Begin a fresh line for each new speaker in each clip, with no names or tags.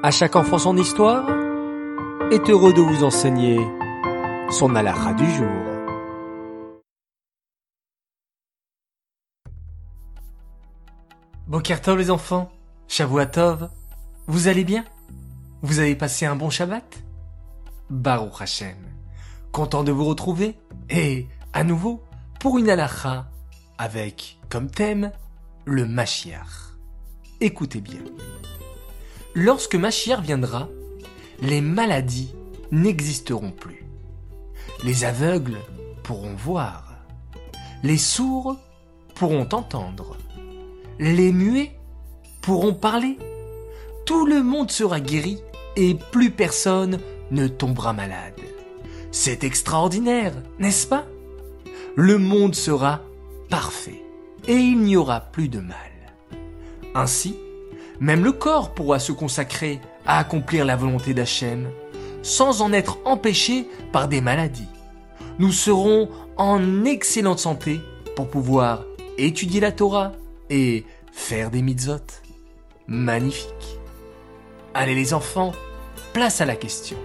À chaque enfant son histoire est heureux de vous enseigner son halakha du jour.
Bokertov les enfants, Shavuatov, vous allez bien? Vous avez passé un bon Shabbat? Baruch Hashem, content de vous retrouver et à nouveau pour une halakha avec comme thème le Mashiach. Écoutez bien. Lorsque Mashiach viendra, les maladies n'existeront plus. Les aveugles pourront voir. Les sourds pourront entendre. Les muets pourront parler. Tout le monde sera guéri et plus personne ne tombera malade. C'est extraordinaire, n'est-ce pas? Le monde sera parfait et il n'y aura plus de mal. Ainsi, même le corps pourra se consacrer à accomplir la volonté d'Hachem sans en être empêché par des maladies. Nous serons en excellente santé pour pouvoir étudier la Torah et faire des mitzvot. Magnifique. Allez les enfants, place à la question.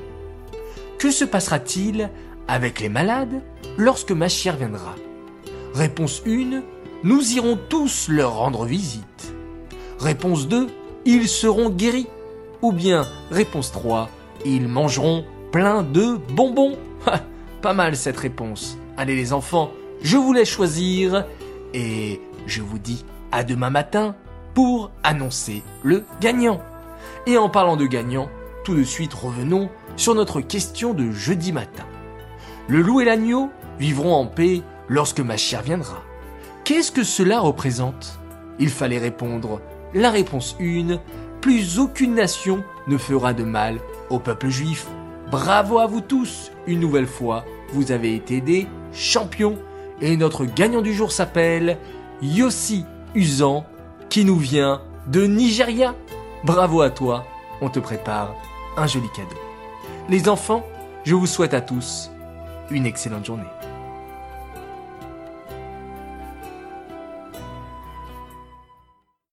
Que se passera-t-il avec les malades lorsque Machir viendra? Réponse 1, nous irons tous leur rendre visite. Réponse 2, ils seront guéris. Ou bien, réponse 3, ils mangeront plein de bonbons. Pas mal cette réponse. Allez les enfants, je vous laisse choisir et je vous dis à demain matin pour annoncer le gagnant. Et en parlant de gagnant, tout de suite revenons sur notre question de jeudi matin. Le loup et l'agneau vivront en paix lorsque ma chère viendra. Qu'est-ce que cela représente? Il fallait répondre la réponse 1, plus aucune nation ne fera de mal au peuple juif. Bravo à vous tous, une nouvelle fois, vous avez été des champions. Et notre gagnant du jour s'appelle Yossi Usan, qui nous vient de Nigeria. Bravo à toi, on te prépare un joli cadeau. Les enfants, je vous souhaite à tous une excellente journée.